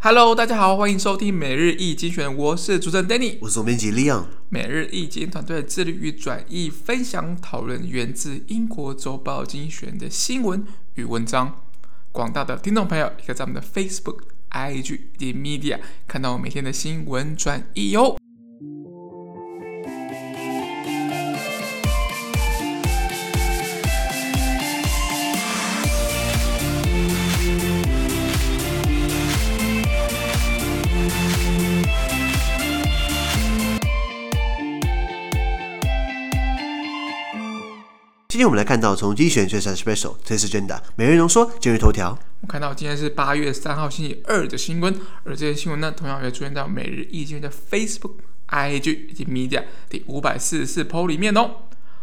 Hello，大家好，欢迎收听每日易精选，我是主持人 Danny，我是总编辑 Leon。每日一经团队致力于转译、分享、讨论源自英国周报精选的新闻与文章。广大的听众朋友，也可以在我们的 Facebook、IG 以及 Media 看到我每天的新闻转译哟。今天我们来看到从精选最新 Special 这是真的每日浓缩今日头条。我们看到今天是八月三号星期二的新闻，而这些新闻呢，同样也出现在每日易经的 Facebook、IG 以及 Media 第五百四十四 po 里面哦。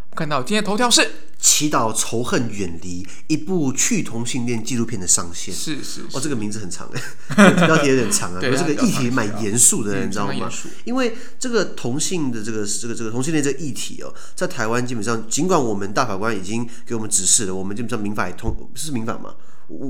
我看到今天头条是祈祷仇恨远离，一部去同性恋纪录片的上线。是是，是哦，这个名字很长哎，标题有点长啊。对，这个议题蛮严肃的，你知道吗？因为这个同性的这个这个这个同性恋这个议题哦，在台湾基本上，尽管我们大法官已经给我们指示了，我们基本上民法也通，是民法吗？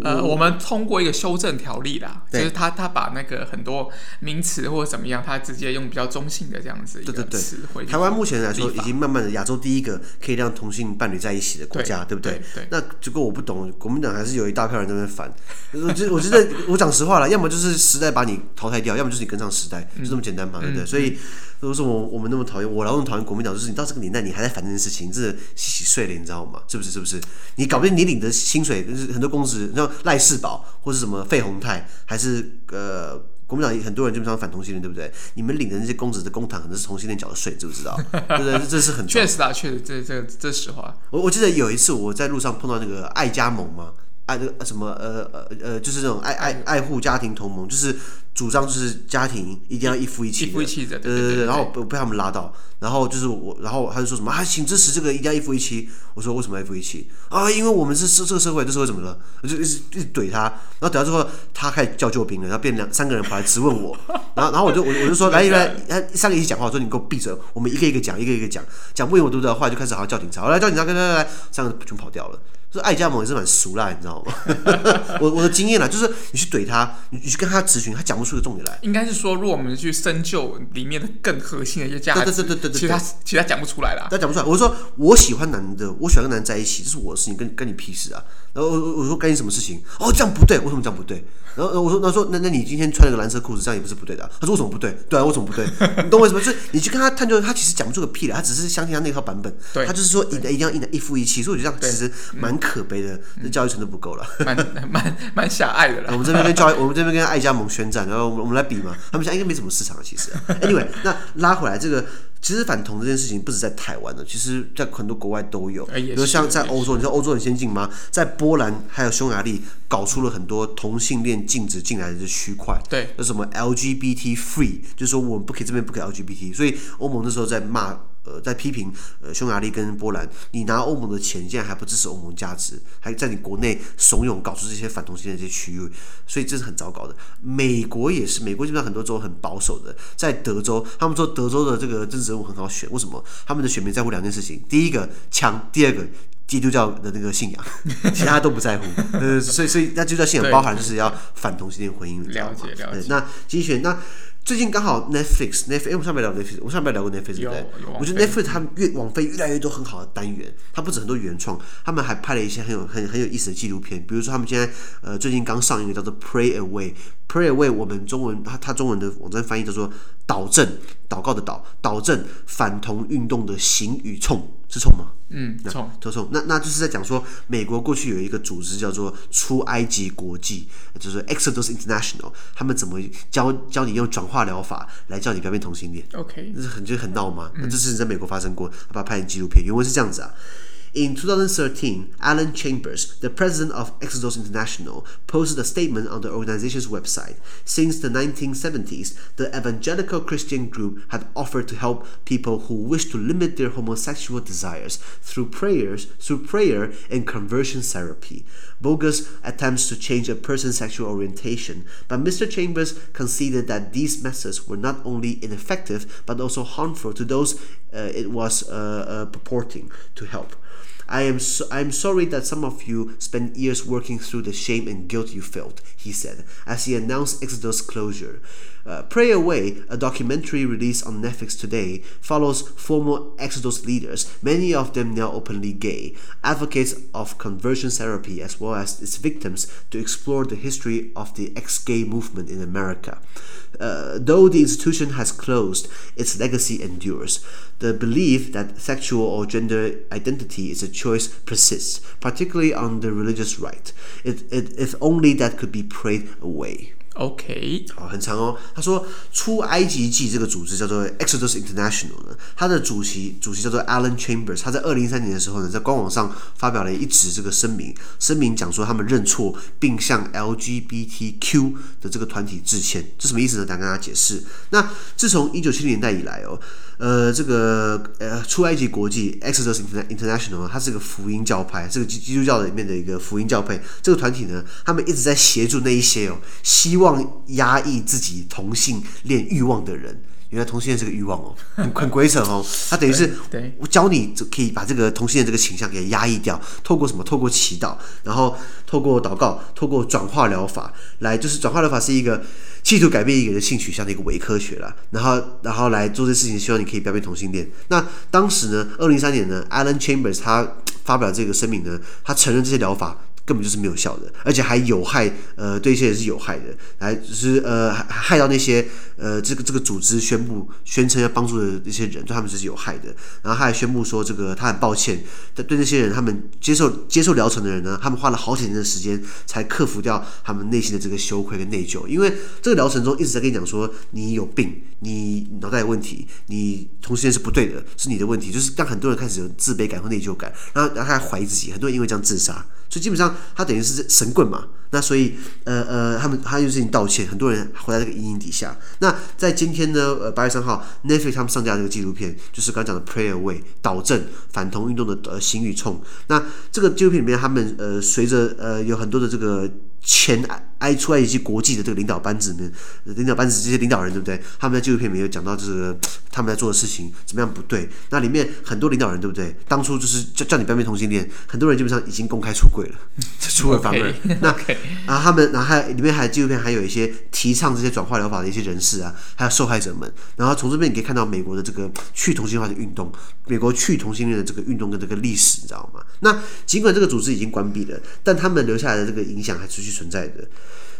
呃，我们通过一个修正条例啦，就是他他把那个很多名词或者怎么样，他直接用比较中性的这样子一个词汇。台湾目前来说，已经慢慢的亚洲第一个可以让同性伴侣在一起的国家，对，对不对？那这个我不懂，国民党还是有一大票人在那边反。我觉我觉得 我讲实话了，要么就是时代把你淘汰掉，要么就是你跟上时代，就这么简单嘛，嗯、对不对？嗯、所以。如果说我我们那么讨厌，我老那么讨厌国民党，就是你到这个年代你还在烦这件事情，真的洗洗睡了，你知道吗？是不是？是不是？你搞不定，你领的薪水就是很多公职，像赖世宝或是什么费宏泰，还是呃国民党很多人基本上反同性恋，对不对？你们领的那些公子的公堂，可能是同性恋缴的税，知不知道？对不对？这是很确实啊，确实，这这这实话。我我记得有一次我在路上碰到那个爱加盟嘛。爱这个什么呃呃呃，就是这种爱爱爱护家庭同盟，就是主张就是家庭一定要一夫一妻的，一夫一妻的，对对对，对，然后被他们拉到，然后就是我，然后他就说什么啊，请支持这个一定要一夫一妻。我说为什么一夫一妻啊？因为我们是这这个社会，这社会怎么了？我就一直一直怼他，然后怼到之后，他开始叫救兵了，然后变两三个人跑来质问我，然后然后我就我我就说 来来来，三个一起讲话，我说你给我闭嘴，我们一个一个讲，一个一个讲，讲不赢我对不对？后来就开始好像叫警察，我来叫警察，来来来来，三个全跑掉了。这爱家盟也是蛮俗啦，你知道吗？我我的经验啦，就是你去怼他，你你去跟他咨询，他讲不出个重点来。应该是说，如果我们去深究里面的更核心的一些价值，对对对对对，其他其他讲不出来啦，他讲不出来。我说我喜欢男的，我喜欢跟男人在一起，这是我的事情，跟跟你屁事啊。然后我我说干你什么事情？哦，这样不对，为什么这样不对？然后我说，他说那那你今天穿了个蓝色裤子，这样也不是不对的啊。他说为什么不对？对啊，为什么不对？你懂我意思吗？就是你去跟他探究，他其实讲不出个屁来，他只是相信他那套版本。对，他就是说一一定要一男一夫一妻，所以我觉得这样其实蛮可悲的，这教育程度不够了，蛮 蛮蛮狭隘的了。我们这边跟教育，我们这边跟爱加盟宣战，然后我们我们来比嘛，他们现在应该没什么市场了，其实。Anyway，那拉回来这个。其实反同这件事情不止在台湾的，其实在很多国外都有。比如像在欧洲，你知道欧洲很先进吗？在波兰还有匈牙利搞出了很多同性恋禁止进来的区块。对，那什么 LGBT free，就是说我们不可以这边不可以 LGBT，所以欧盟那时候在骂。呃，在批评呃匈牙利跟波兰，你拿欧盟的钱，竟然还不支持欧盟价值，还在你国内怂恿搞出这些反同性恋这些区域，所以这是很糟糕的。美国也是，美国基本上很多州很保守的，在德州，他们说德州的这个政治人物很好选，为什么？他们的选民在乎两件事情，第一个枪，第二个基督教的那个信仰，其他都不在乎。呃，所以所以那基督教信仰包含就是要反同性恋婚姻，了解了解。那继续选那。最近刚好 Netflix，Netflix，我们上面聊 Netflix，我上面聊过 Netflix，对不对？我觉得 Netflix 他们越网飞越来越多很好的单元，它不止很多原创，他们还拍了一些很有很很有意思的纪录片，比如说他们现在呃最近刚上映的叫做 Pray Away，Pray Away 我们中文它它中文的网站翻译叫做导正，祷告的祷，导正反同运动的行与冲。是冲吗？嗯，冲，都冲。那那就是在讲说，美国过去有一个组织叫做出埃及国际，就是 Exodus International，他们怎么教教你用转化疗法来教你不要变同性恋？OK，这是很就很闹吗？那、嗯、这事情在美国发生过，他把它拍成纪录片，原文是这样子啊。In 2013, Alan Chambers, the president of Exodus International, posted a statement on the organization's website. Since the 1970s, the evangelical Christian group had offered to help people who wish to limit their homosexual desires through prayers, through prayer and conversion therapy. Bogus attempts to change a person's sexual orientation, but Mr. Chambers conceded that these methods were not only ineffective but also harmful to those uh, it was uh, uh, purporting to help. I am so, I am sorry that some of you spent years working through the shame and guilt you felt, he said, as he announced Exodus closure. Uh, Pray Away, a documentary released on Netflix today, follows former Exodus leaders, many of them now openly gay, advocates of conversion therapy as well as its victims to explore the history of the ex gay movement in America. Uh, though the institution has closed, its legacy endures. The belief that sexual or gender identity is a choice persists, particularly on the religious right. It, it, if only that could be prayed away. OK，好，很长哦。他说，出埃及记这个组织叫做 Exodus International 呢，它的主席主席叫做 Alan Chambers。他在二零一三年的时候呢，在官网上发表了一纸这个声明，声明讲说他们认错，并向 LGBTQ 的这个团体致歉。这什么意思呢？等下跟大家解释。那自从一九七零年代以来哦。呃，这个呃，出埃及国际 Exodus International，它是个福音教派，这个基基督教里面的一个福音教派。这个团体呢，他们一直在协助那一些哦，希望压抑自己同性恋欲望的人。原来同性恋是个欲望哦，很很鬼扯哦。他等于是我教你可以把这个同性恋这个倾向给压抑掉，透过什么？透过祈祷，然后透过祷告，透过转化疗法来，就是转化疗法是一个。企图改变一个人性取向的一个伪科学了，然后然后来做这事情，希望你可以不要变同性恋。那当时呢，二零一三年呢，Alan Chambers 他发表这个声明呢，他承认这些疗法。根本就是没有效的，而且还有害，呃，对一些人是有害的，来就是呃，害到那些呃，这个这个组织宣布宣称要帮助的那些人，对他们就是有害的。然后他还宣布说，这个他很抱歉，对对那些人，他们接受接受疗程的人呢，他们花了好几年的时间才克服掉他们内心的这个羞愧跟内疚，因为这个疗程中一直在跟你讲说，你有病，你脑袋有问题，你同性恋是不对的，是你的问题，就是让很多人开始有自卑感和内疚感，然后然后他还怀疑自己，很多人因为这样自杀。所以基本上，他等于是神棍嘛。那所以，呃呃，他们他就是你道歉，很多人活在这个阴影底下。那在今天呢，呃，八月三号，Netflix 他们上架这个纪录片，就是刚刚讲的 Prayer Way 导正反同运动的呃行与冲。那这个纪录片里面，他们呃随着呃有很多的这个。前埃出来一些国际的这个领导班子里面，领导班子这些领导人对不对？他们在纪录片里面有讲到这个他们在做的事情怎么样不对。那里面很多领导人对不对？当初就是叫叫你不要变同性恋，很多人基本上已经公开出柜了，出尔反尔。那.然后他们，然后还里面还纪录片还有一些提倡这些转化疗法的一些人士啊，还有受害者们。然后从这边你可以看到美国的这个去同性化的运动，美国去同性恋的这个运动跟这个历史，你知道吗？那尽管这个组织已经关闭了，但他们留下来的这个影响还持续。存在的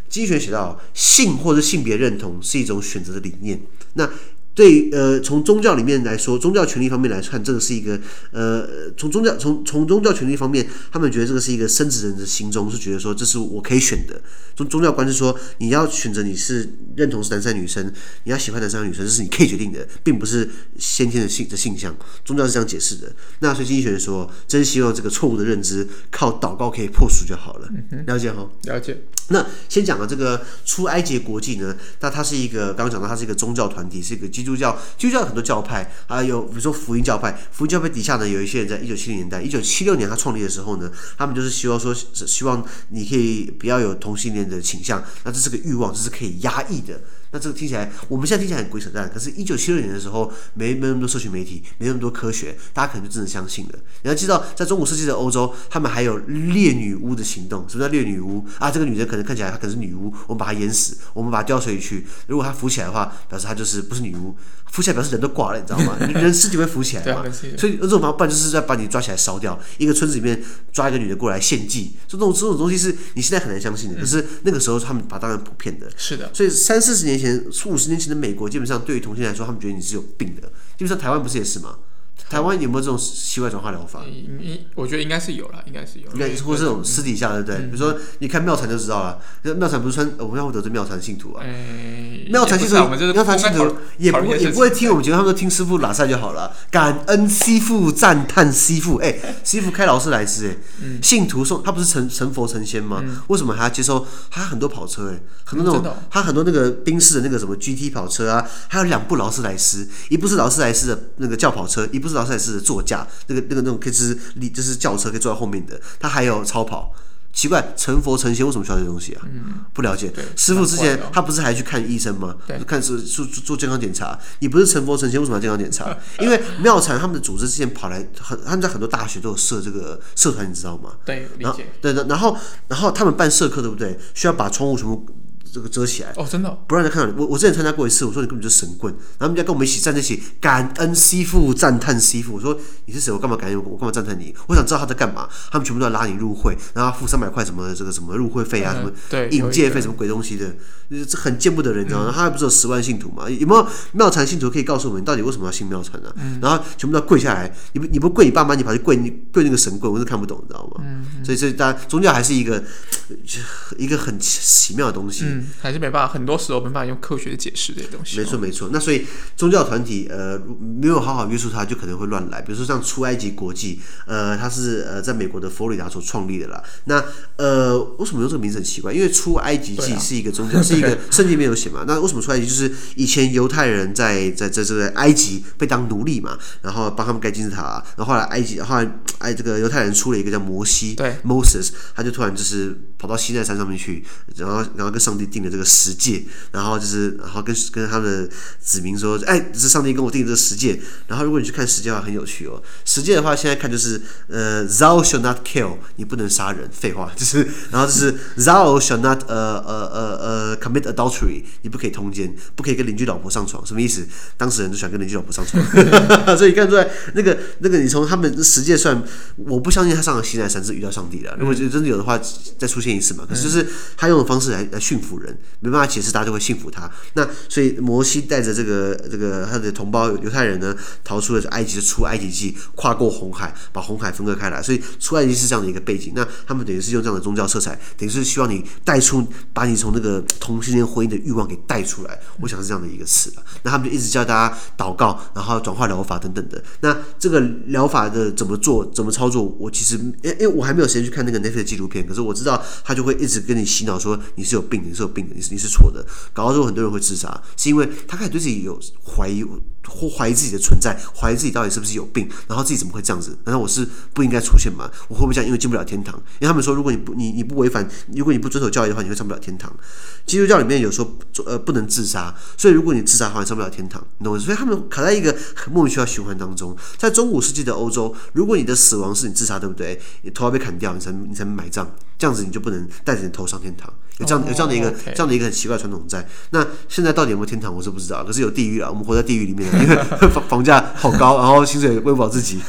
经济学写到，性或者性别认同是一种选择的理念。那对呃，从宗教里面来说，宗教权利方面来看，这个是一个呃，从宗教从从宗教权利方面，他们觉得这个是一个生殖人的心中是觉得说，这是我可以选的。从宗教观是说，你要选择你是认同是男生女生，你要喜欢男生女生，这是你可以决定的，并不是先天的性的性向。宗教是这样解释的。那所以经济学说，真希望这个错误的认知靠祷告可以破除就好了。了解哈？了解。那先讲了这个出埃及国际呢，那它是一个刚刚讲到，它是一个宗教团体，是一个基督教，基督教有很多教派，还有比如说福音教派，福音教派底下呢，有一些人在一九七零年代，一九七六年他创立的时候呢，他们就是希望说，希望你可以不要有同性恋的倾向，那这是个欲望，这是可以压抑的。那这个听起来，我们现在听起来很鬼扯淡。可是，一九七六年的时候，没没那么多社群媒体，没那么多科学，大家可能就真的相信了。你要知道，在中古世纪的欧洲，他们还有猎女巫的行动。什么叫猎女巫啊？这个女人可能看起来她可能是女巫，我们把她淹死，我们把她吊水里去。如果她浮起来的话，表示她就是不是女巫。浮起来表示人都挂了，你知道吗？人尸体会浮起来嘛？所以这种方法就是在把你抓起来烧掉。一个村子里面抓一个女的过来献祭，这种这种东西是你现在很难相信的。可是那个时候他们把当然普遍的。是的。所以三四十年前、五十年前的美国，基本上对于同性来说，他们觉得你是有病的。基本上台湾不是也是吗？台湾有没有这种奇怪转化疗法？我觉得应该是有了，应该是有。应该或者这种私底下的，对不对？比如说，你看妙禅就知道了。妙禅不是穿，我们要得罪妙禅信徒啊。妙禅信徒，妙禅信徒也不会也不会听我们节目，他们都听师傅拉赛就好了。感恩师傅，赞叹师傅。哎，师傅开劳斯莱斯，哎，信徒送他不是成成佛成仙吗？为什么还要接受？他很多跑车，哎，很多那种，他很多那个宾士的那个什么 GT 跑车啊，还有两部劳斯莱斯，一部是劳斯莱斯的那个轿跑车，一部是。劳斯莱斯的座驾，那个那个那种可以是就是轿车，可以坐在后面的。它还有超跑，奇怪，成佛成仙为什么需要这东西啊？嗯，不了解。师傅之前他不是还去看医生吗？对，看是做做健康检查。你不是成佛成仙，为什么要健康检查？因为妙禅他们的组织之前跑来很，他们在很多大学都有设这个社团，你知道吗？对，理解。对的，然后然后他们办社课，对不对？需要把窗户全部。这个遮起来哦，真的、哦、不让人看到你。我我之前参加过一次，我说你根本就是神棍，然后他们家跟我们一起站在一起，感恩师父，赞叹师父。我说你是谁？我干嘛感恩？我干嘛赞叹你？我想知道他在干嘛。他们全部都要拉你入会，然后付三百块什么的这个什么入会费啊，嗯、什么对引介费什么鬼东西的，这很见不得人，你知道吗？他还不是有十万信徒嘛？有没有妙禅信徒可以告诉我们，你到底为什么要信妙禅呢？嗯、然后全部都要跪下来，你不你不跪你爸妈，你跑去跪你跪那个神棍，我是看不懂，你知道吗？嗯嗯、所以所以大家宗教还是一个一个很奇妙的东西，嗯、还是没办法很。多时候没办法用科学解释这些东西。没错没错，那所以宗教团体呃没有好好约束它，就可能会乱来。比如说像出埃及国际，呃，它是呃在美国的佛罗里达所创立的啦。那呃为什么用这个名字很奇怪？因为出埃及记是一个宗教，啊、是一个圣经里面有写嘛。那为什么出埃及？就是以前犹太人在在在这个埃及被当奴隶嘛，然后帮他们盖金字塔，然后后来埃及后来哎这个犹太人出了一个叫摩西，对，Moses，他就突然就是跑到西奈山上面去，然后然后跟上帝定的这个十诫。然后就是，然后跟跟他的子民说：“哎，是上帝跟我定的这个十诫。”然后如果你去看十诫的话，很有趣哦。十诫的话，现在看就是呃，“Thou shall not kill”，你不能杀人。废话，就是然后就是 “Thou shall not 呃呃呃呃 commit adultery”，你不可以通奸，不可以跟邻居老婆上床。什么意思？当事人都想跟邻居老婆上床，所以看出来那个那个，你从他们十诫算，我不相信他上了西奈山是遇到上帝的。如果真的有的话，再出现一次嘛。可是就是他用的方式来来驯服人，没办法解释大家就会信服他，那所以摩西带着这个这个他的同胞犹太人呢，逃出了埃及，的出埃及记，跨过红海，把红海分割开来。所以出埃及是这样的一个背景。那他们等于是用这样的宗教色彩，等于是希望你带出，把你从那个同性恋婚姻的欲望给带出来。我想是这样的一个词。那他们就一直教大家祷告，然后转化疗法等等的。那这个疗法的怎么做，怎么操作？我其实因因为我还没有时间去看那个 Netflix 纪录片，可是我知道他就会一直跟你洗脑说你是有病的，你是有病的，你是你是错的，搞到最后很多人会自杀，是因为他开始对自己有怀疑，或怀疑自己的存在，怀疑自己到底是不是有病，然后自己怎么会这样子？难道我是不应该出现吗？我会不会这样？因为进不了天堂？因为他们说，如果你不你你不违反，如果你不遵守教义的话，你会上不了天堂。基督教里面有说，呃，不能自杀，所以如果你自杀的话，你上不了天堂，你懂吗？所以他们卡在一个很莫名其妙循环当中。在中古世纪的欧洲，如果你的死亡是你自杀，对不对？你头要被砍掉，你才你才埋葬，这样子你就不能带着你头上天堂。有这样有这样的一个、oh. 这样的一个很奇怪的传统在。那现在到底有没有天堂，我是不知道。可是有地狱啊，我们活在地狱里面，因为房房价好高，然后薪水喂不饱自己。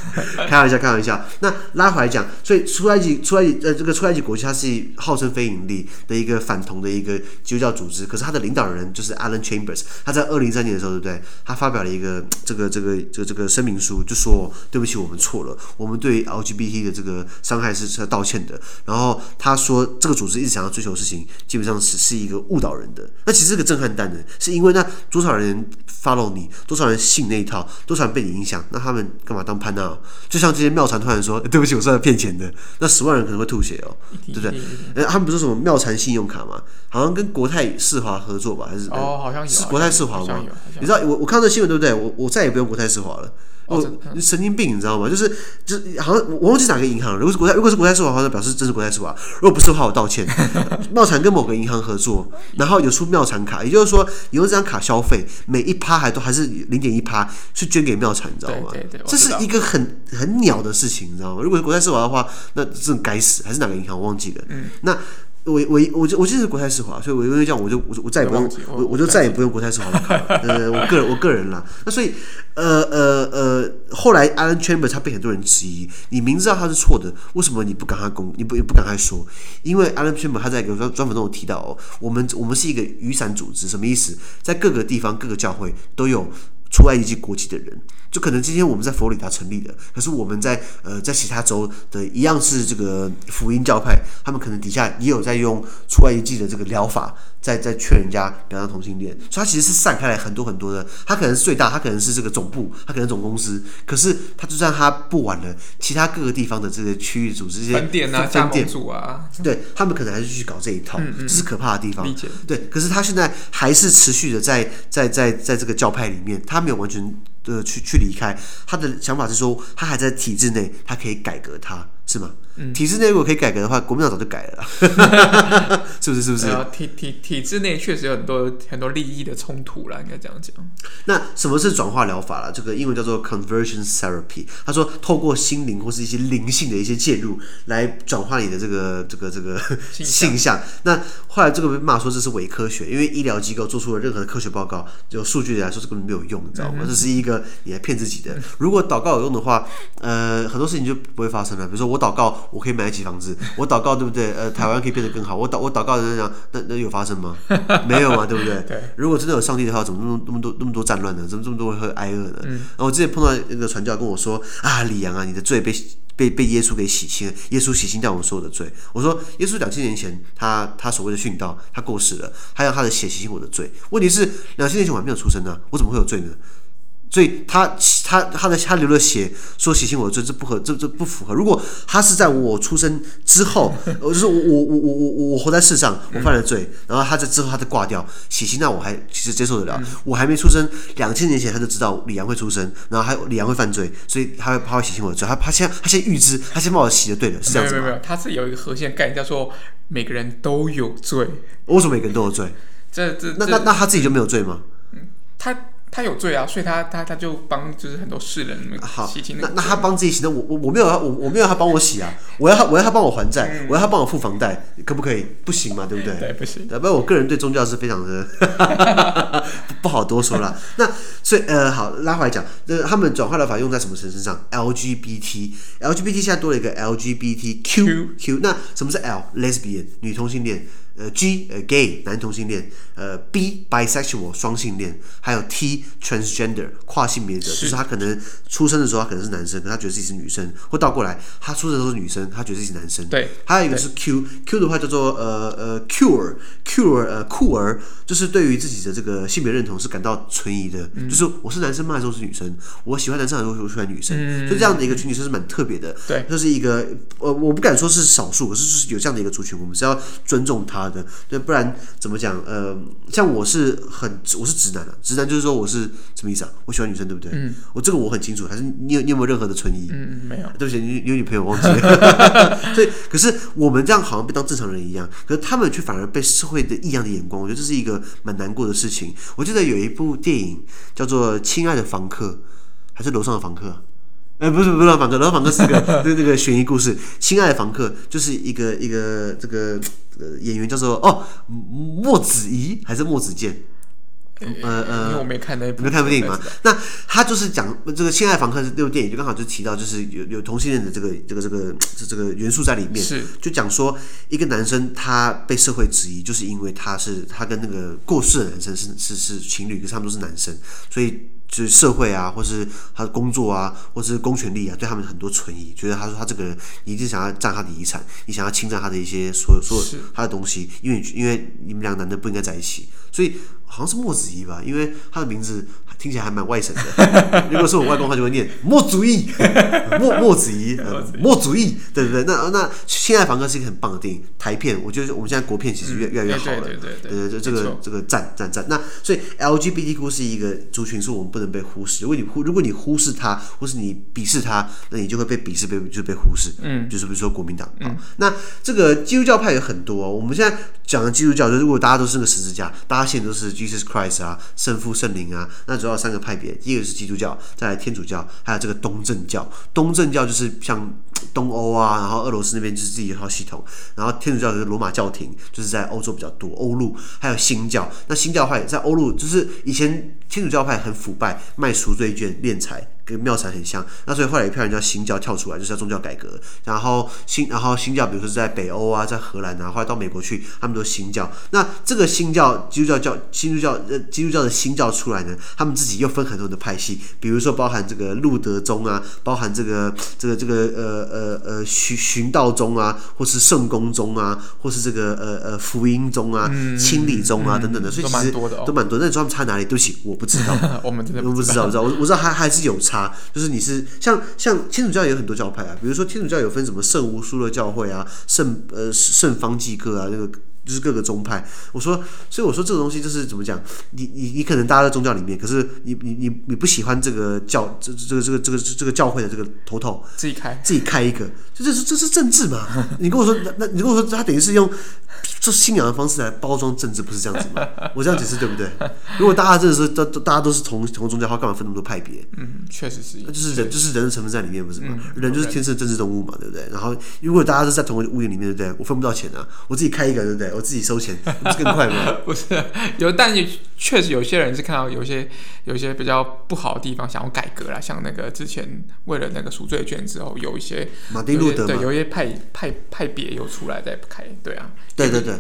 开玩笑，开玩笑。那拉回来讲，所以出埃及出埃及呃这个出埃及国家，它是号称非盈利的一个反同的一个基督教组织。可是它的领导人就是 Alan Chambers，他在二零一三年的时候，对不对？他发表了一个这个这个这个这个声明书，就说对不起，我们错了，我们对 LGBT 的这个伤害是是要道歉的。然后他说，这个组织一直想要追求的事情，基本上是是一个误导人的。那其实是个震撼弹呢，是因为那多少人 follow 你，多少人信那一套，多少人被你影响，那他们干嘛当潘娜？就像这些妙禅突然说：“对不起，我是来骗钱的。”那十万人可能会吐血哦，对不对？哎，他们不是什么妙禅信用卡吗？好像跟国泰世华合作吧？还是哦，好像有，是国泰世华吗？你知道我我看到新闻对不对？我我再也不用国泰世华了。哦，神经病，你知道吗？就是，就是，好像我忘记哪个银行了。如果是国泰，如果是国泰世华的话，那表示真是国泰世华。如果不是的话，我道歉。妙禅跟某个银行合作，然后有出妙禅卡，也就是说，你用这张卡消费，每一趴还都还是零点一趴，去捐给妙禅，你知道吗？对对对，这是一个很很鸟的事情，你知道吗？如果是国泰世华的话，那这种该死，还是哪个银行我忘记了。嗯，那。我我我就我就是国泰世华，所以我因为这样，我就我我再也不用我我就再也不用国泰世华的卡了。呃，我个人我个人啦。那所以呃呃呃，后来 Alan Chambers 他被很多人质疑，你明知道他是错的，为什么你不赶快公，你不不赶快说？因为 Alan Chambers 他在一个专专门中有提到哦，我们我们是一个雨伞组织，什么意思？在各个地方各个教会都有出埃及国籍的人。就可能今天我们在佛罗里达成立的，可是我们在呃在其他州的一样是这个福音教派，他们可能底下也有在用出埃及的这个疗法，在在劝人家不要当同性恋，所以它其实是散开来很多很多的，它可能是最大，它可能是这个总部，它可能总公司，可是它就算它不玩了，其他各个地方的这些区域组织这些分店啊、分店组啊，对他们可能还是去搞这一套，嗯嗯，这是可怕的地方。对，可是他现在还是持续的在在在在这个教派里面，他没有完全的去去离开，他的想法是说，他还在体制内，他可以改革他。什是吗？嗯，体制内如果可以改革的话，国民党早就改了 是不是？是不是？体体体制内确实有很多很多利益的冲突啦，应该这样讲。那什么是转化疗法啦？这个英文叫做 conversion therapy。他说，透过心灵或是一些灵性的一些介入，来转化你的这个这个这个 性向。那后来这个被骂说这是伪科学，因为医疗机构做出了任何的科学报告，就数据来说这根本没有用，你知道吗？嗯、这是一个你来骗自己的。如果祷告有用的话，呃，很多事情就不会发生了。比如说我祷告。我可以买得起房子，我祷告对不对？呃，台湾可以变得更好。我祷我祷告人家讲，那那有发生吗？没有嘛，对不对？对。如果真的有上帝的话，怎么那么那么多那么多战乱呢？怎么这么多人会挨饿呢？嗯。然后我之前碰到一个传教跟我说啊，李阳啊，你的罪被被被耶稣给洗清了，耶稣洗清掉我们所有的罪。我说耶稣两千年前他他所谓的殉道，他过世了，他用他的血洗清我的罪。问题是两千年前我还没有出生呢，我怎么会有罪呢？所以他他他的他流了血，说洗清我的罪，这不合，这这不符合。如果他是在我出生之后，我 就是我我我我我我活在世上，我犯了罪，然后他在之后他再挂掉洗清，那我还其实接受得了。我还没出生，两千年前他就知道李阳会出生，然后还李阳会犯罪，所以他会他会洗清我的罪，他他先他先预知，他先帮我洗的对的，是这样子吗？没有没有，他是有一个核心概念叫做每个人都有罪。为什么每个人都有罪？这这那那那他自己就没有罪吗？嗯，他。他有罪啊，所以他他他就帮就是很多世人洗清那那那他帮自己洗，那我我我没有我我没有他帮我洗啊，我要他我要他帮我还债，嗯、我要他帮我付房贷，可不可以？不行嘛，对不对？对，不行。不然我个人对宗教是非常的 不好多说了。那所以呃，好拉回来讲，那他们转化疗法用在什么身上？LGBT LGBT 现在多了一个 LGBTQ Q, Q 那什么是 L lesbian 女同性恋？呃，G 呃，gay 男同性恋，呃，B bisexual 双性恋，还有 T transgender 跨性别者，就是他可能出生的时候他可能是男生，可他觉得自己是女生，或倒过来，他出生的时候是女生，他觉得自己是男生。对，还有一个是 Q，Q 的话叫做呃呃 cure，cure 呃酷儿，就是对于自己的这个性别认同是感到存疑的，嗯、就是我是男生吗？还是我是女生？我喜欢男生还是我喜欢女生？嗯、所以这样的一个群体是蛮特别的。对，这是一个呃，我不敢说是少数，可是就是有这样的一个族群，我们是要尊重他。的，对，不然怎么讲？呃，像我是很，我是直男啊，直男就是说我是什么意思啊？我喜欢女生，对不对？嗯，我这个我很清楚，还是你有你有没有任何的存疑？嗯，没有。对不起，你有女朋友忘记了。所以，可是我们这样好像被当正常人一样，可是他们却反而被社会的异样的眼光，我觉得这是一个蛮难过的事情。我记得有一部电影叫做《亲爱的房客》，还是楼上的房客？哎，不是不是楼上房客，楼上房客是个那那个悬疑故事。亲爱的房客就是一个一个这个。呃，演员叫做哦，莫子仪还是莫子健？呃呃，因为我没看那部，没看过电影嘛？那他就是讲这个《亲爱房客》这部电影，就刚好就提到，就是有有同性恋的这个这个这个这这个元素在里面。是，就讲说一个男生他被社会质疑，就是因为他是他跟那个过世的男生是是是情侣，可是他们都是男生，所以。就是社会啊，或是他的工作啊，或是公权力啊，对他们很多存疑，觉得他说他这个人，你一定想要占他的遗产，你想要侵占他的一些所有所有他的东西，因为因为你们两个男的不应该在一起，所以好像是莫子仪吧，因为他的名字。听起来还蛮外省的。如果是我外公，他就会念莫祖义，莫莫子仪，莫祖义，对对对。那那《亲爱房客》是一个很棒的电影，台片，我觉得我们现在国片其实越越来越好了。对对对对，这个这个赞赞赞。那所以 LGBTQ 是一个族群，是我们不能被忽视。如果你忽如果你忽视他，或是你鄙视他，那你就会被鄙视，被就是被忽视。嗯，就是比如说国民党。嗯，那这个基督教派有很多哦。我们现在讲的基督教，就是如果大家都是个十字架，大家现在都是 Jesus Christ 啊，圣父、圣灵啊，那。主要三个派别，第一个是基督教，再来天主教，还有这个东正教。东正教就是像东欧啊，然后俄罗斯那边就是自己一套系统。然后天主教就是罗马教廷，就是在欧洲比较多，欧陆还有新教。那新教派在欧陆，就是以前天主教派很腐败，卖赎罪券、敛财。跟庙产很像，那所以后来一票人叫新教跳出来，就是要宗教改革。然后新，然后新教，比如说是在北欧啊，在荷兰啊，后来到美国去，他们都新教。那这个新教，基督教教，基督教呃，基督教的新教出来呢，他们自己又分很多的派系，比如说包含这个路德宗啊，包含这个这个这个呃呃呃循循道宗啊，或是圣公宗啊，或是这个呃呃福音宗啊、嗯、清理宗啊、嗯、等等的，所以其实都蛮多的、哦，都蛮多。那你说他们差哪里？对不起，我不知道，我们真的不知道，我不知道，我我知道还还是有差。啊，就是你是像像天主教有很多教派啊，比如说天主教有分什么圣巫苏的教会啊，圣呃圣方济各啊，那个就是各个宗派。我说，所以我说这个东西就是怎么讲？你你你可能大家在宗教里面，可是你你你你不喜欢这个教这这个这个这个这个教会的这个头头，自己开自己开一个，这这是这是政治嘛？你跟我说，那那你跟我说，他等于是用这信仰的方式来包装政治，不是这样子吗？我这样解释对不对？如果大家真的是都大家都是同同宗教，话干嘛分那么多派别？嗯，确实是，那就是人就是人的成分在里面，不是吗？嗯、人就是天生政治动物嘛，对不对？然后如果大家是在同一个屋檐里面，对不对？我分不到钱啊，我自己开一个，对不对？我自己收钱，不是更快吗？不是有，但也确实有些人是看到有些有些比较不好的地方，想要改革啦，像那个之前为了那个赎罪券之后，有一些马丁路德对，有一些派派派别又出来在开，对啊，对对对。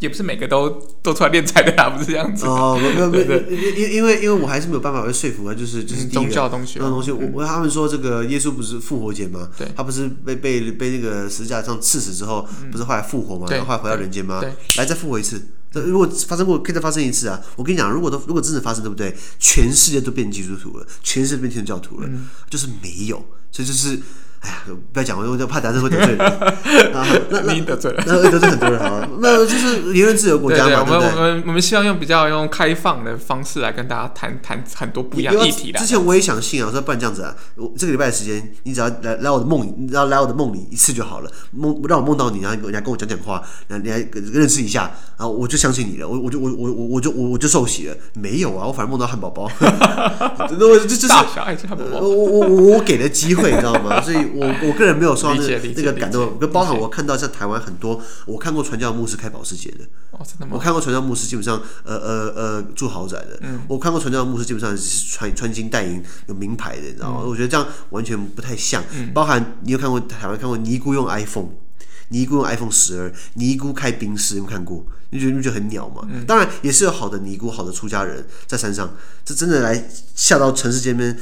也不是每个都都出来敛财的啊，不是这样子哦。没有没有，因因因为因为我还是没有办法会说服啊，就是就是宗教东西，那东西。我我他们说这个耶稣不是复活节吗？对，他不是被被被那个十字架上刺死之后，不是后来复活吗？然后后来回到人间吗？对，来再复活一次。如果发生过，可以再发生一次啊！我跟你讲，如果都如果真的发生，对不对？全世界都变基督徒了，全世界都变天主教徒了，就是没有，所以就是。哎呀，不要讲，我就怕等下会得罪人 啊。那那得罪了，那会得罪很多人啊。那就是言论自由国家嘛，对不对？我们我们我们希望用比较用开放的方式来跟大家谈谈很多不一样议题的。之前我也想信啊，说不然这样子啊，我这个礼拜的时间，你只要来来我的梦里，你只要来我的梦里一次就好了，梦让我梦到你，然后你还跟我讲讲话，然后你还认识一下，然后我就相信你了，我我就我我我我就我我就受洗了。没有啊，我反而梦到汉堡包，那我这这是大小爱吃汉堡包。我我我我给的机会，你知道吗？所以。我我个人没有受到那个那个感动，跟包含我看到像台湾很多，我看过传教牧师开保时捷的，哦，真的吗？我看过传教牧师基本上呃呃呃住豪宅的，嗯，我看过传教牧师基本上是穿穿金戴银有名牌的，你知道吗？我觉得这样完全不太像。包含你有看过台湾看过尼姑用 iPhone，尼姑用 iPhone 十二，尼姑开冰室，有没有看过？你觉得你觉得很鸟嘛？嗯、当然也是有好的尼姑、好的出家人在山上，这真的来下到城市这边，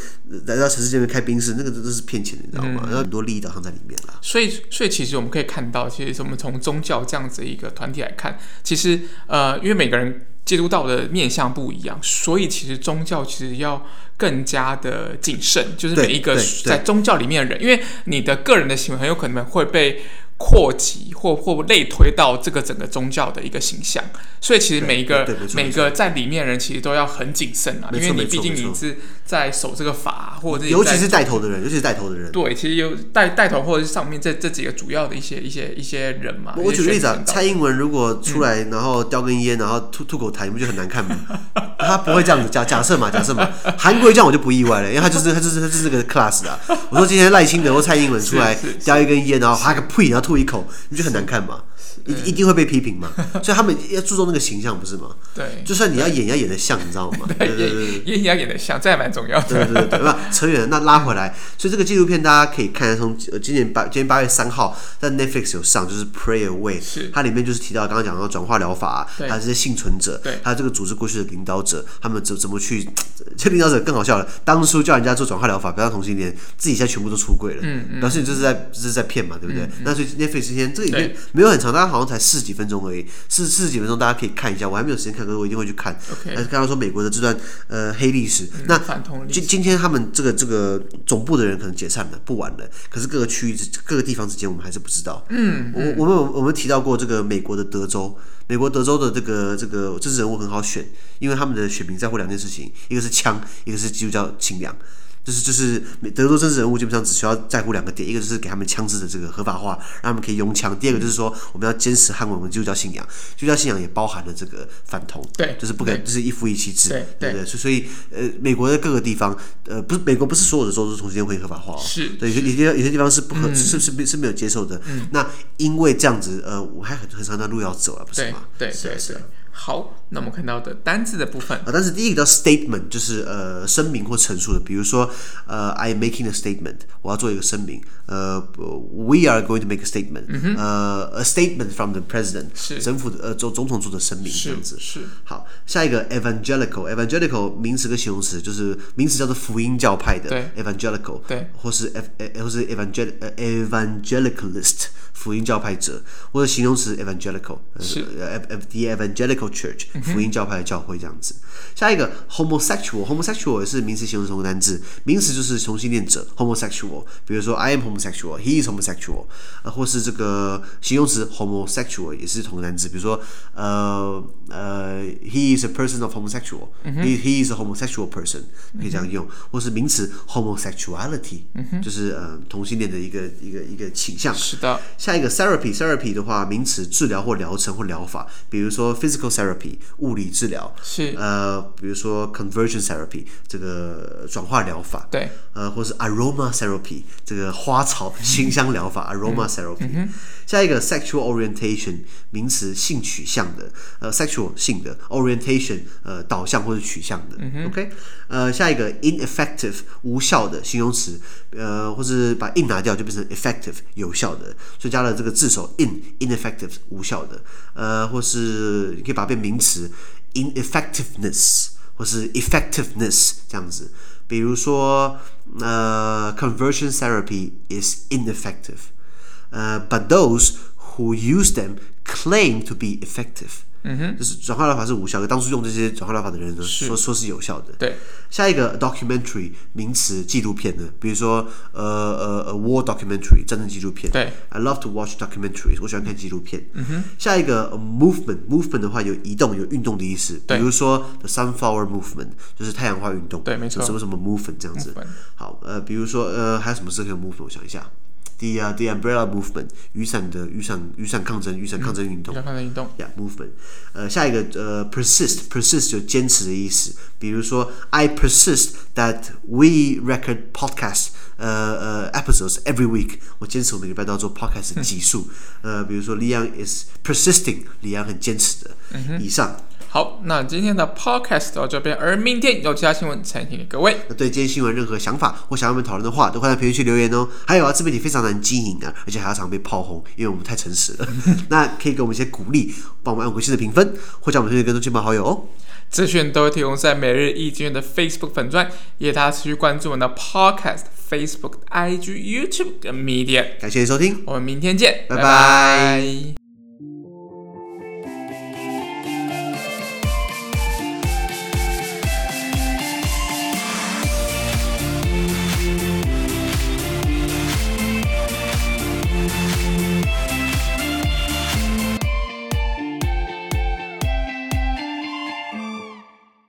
来到城市这边开冰室，那个都是骗钱的，你知道吗？然后、嗯、很多利益导向在里面了。所以，所以其实我们可以看到，其实我们从宗教这样子一个团体来看，其实呃，因为每个人接触到的面向不一样，所以其实宗教其实要更加的谨慎，就是每一个在宗教里面的人，因为你的个人的行为很有可能会被。扩及或或类推到这个整个宗教的一个形象，所以其实每一个每个在里面的人其实都要很谨慎啊，因为你毕竟你是在守这个法，或者尤其是带头的人，尤其是带头的人，对，其实有带带头或者是上面这这几个主要的一些一些一些人嘛。我举个例子啊，蔡英文如果出来然后叼根烟，然后吐吐口痰，你不觉得很难看吗？他不会这样子，假假设嘛，假设嘛，韩国瑜这样我就不意外了，因为他就是他就是他就是这个 class 啊。我说今天赖清德或蔡英文出来叼一根烟，然后哈个呸，然后吐。吐一口，你就很难看嘛，一一定会被批评嘛，所以他们要注重那个形象，不是吗？对，就算你要演，要演得像，你知道吗？对，演演要演得像，这还蛮重要的。对对对对，那 扯远了，那拉回来，所以这个纪录片大家可以看，从今年八今年八月三号在 Netflix 有上，就是 Pray Away，是它里面就是提到刚刚讲到转化疗法，还有这些幸存者，对，还有这个组织过去的领导者，他们怎怎么去？这领导者更好笑了，当初叫人家做转化疗法，不要同性恋，自己现在全部都出柜了，嗯嗯，表示你这是在这是在骗嘛，对不对？那所以。费时间，这个影片没有很长，大家好像才四十几分钟而已，四四十几分钟，大家可以看一下。我还没有时间看，可是我一定会去看。OK，刚刚说美国的这段呃黑历史，嗯、那今今天他们这个这个总部的人可能解散了，不玩了。可是各个区域各个地方之间，我们还是不知道。嗯，嗯我我们我们提到过这个美国的德州，美国德州的这个这个政治人物很好选，因为他们的选民在乎两件事情，一个是枪，一个是基督教信仰。就是就是，德州政治人物基本上只需要在乎两个点，一个就是给他们枪支的这个合法化，让他们可以拥枪；第二个就是说，我们要坚持捍卫我们基督教信仰。基督教信仰也包含了这个反同，对，就是不给，就是一夫一妻制，对对对。所以，呃，美国的各个地方，呃，不是美国不是所有的州都同性恋会合法化哦，是对，有些有些有些地方是不合，是是是没有接受的。那因为这样子，呃，我还很很长的路要走了，不是吗？对对对。好，那我们看到的单字的部分啊，单字第一个叫 statement，就是呃声明或陈述的，比如说呃，I am making a statement，我要做一个声明，呃，we are going to make a statement，呃，a statement from the president，是政府的呃总总统做的声明这样子是。好，下一个 evangelical，evangelical 名词跟形容词就是名词叫做福音教派的，对，evangelical，对，或是 ev 或是 evangel evangelicalist。福音教派者，或者形容词 evangelical，是 the evangelical church，福音教派的教会这样子。下一个 homosexual，homosexual 也是名词、形容词同义单字。名词就是同性恋者 homosexual，比如说 I am homosexual，he is homosexual，呃，或是这个形容词 homosexual 也是同义单字，比如说呃呃，he is a person of homosexual，he、嗯、he is a homosexual person，可以这样用，嗯、或是名词 homosexuality，、嗯、就是呃同性恋的一个一个一个倾向。是的。下一个 therapy，therapy 的话，名词治疗或疗程或疗法，比如说 physical therapy，物理治疗。是。呃。比如说 conversion therapy 这个转化疗法，对，呃，或是 aroma therapy 这个花草清香疗法，aroma therapy。嗯、下一个 sexual orientation 名词性取向的，呃，sexual 性的 orientation 呃导向或者取向的、嗯、，OK，呃，下一个 ineffective 无效的形容词，呃，或是把 in 拿掉就变成 effective 有效的，所以加了这个字首 in ineffective 无效的，呃，或是你可以把它变名词。ineffectiveness 或是 effectiveness 这样子，比如说呃、uh,，conversion therapy is ineffective，呃、uh,，but those who use them claim to be effective。嗯哼，就是转化疗法是无效的，当初用这些转化疗法的人呢，说说是有效的。对，下一个 documentary 名词纪录片呢，比如说呃呃呃 war documentary 战争纪录片。对，I love to watch documentaries，我喜欢看纪录片。嗯哼，下一个 movement movement 的话有移动有运动的意思，比如说 the sunflower movement 就是太阳花运动。对，没错。什么什么 movement 这样子。好，呃，比如说呃还有什么是可以 movement？我想一下。The the umbrella movement，雨伞的雨伞雨伞抗争雨伞抗争运动。雨伞抗争运动。Yeah movement。呃，下一个呃，persist persist 就坚持的意思。比如说，I persist that we record podcast 呃呃 episodes every week。我坚持我每个礼拜都要做 podcast 的集数。呃，比如说，Leon is persisting，李阳很坚持的。以上。 好，那今天的 podcast 到这边，而明天有其他新闻呈现给各位。那对今天新闻任何想法或想要我们讨论的话，都欢迎在评论区留言哦。还有啊，自媒体非常难经营啊，而且还要常被炮轰，因为我们太诚实了。那可以给我们一些鼓励，帮我们按五星的评分，或者我们推荐更多亲朋好友哦。资讯都会提供在每日一经的 Facebook 粉专，也大家持续关注我们的 podcast、Facebook、IG、YouTube 跟 Media。感谢收听，我们明天见，拜拜。拜拜。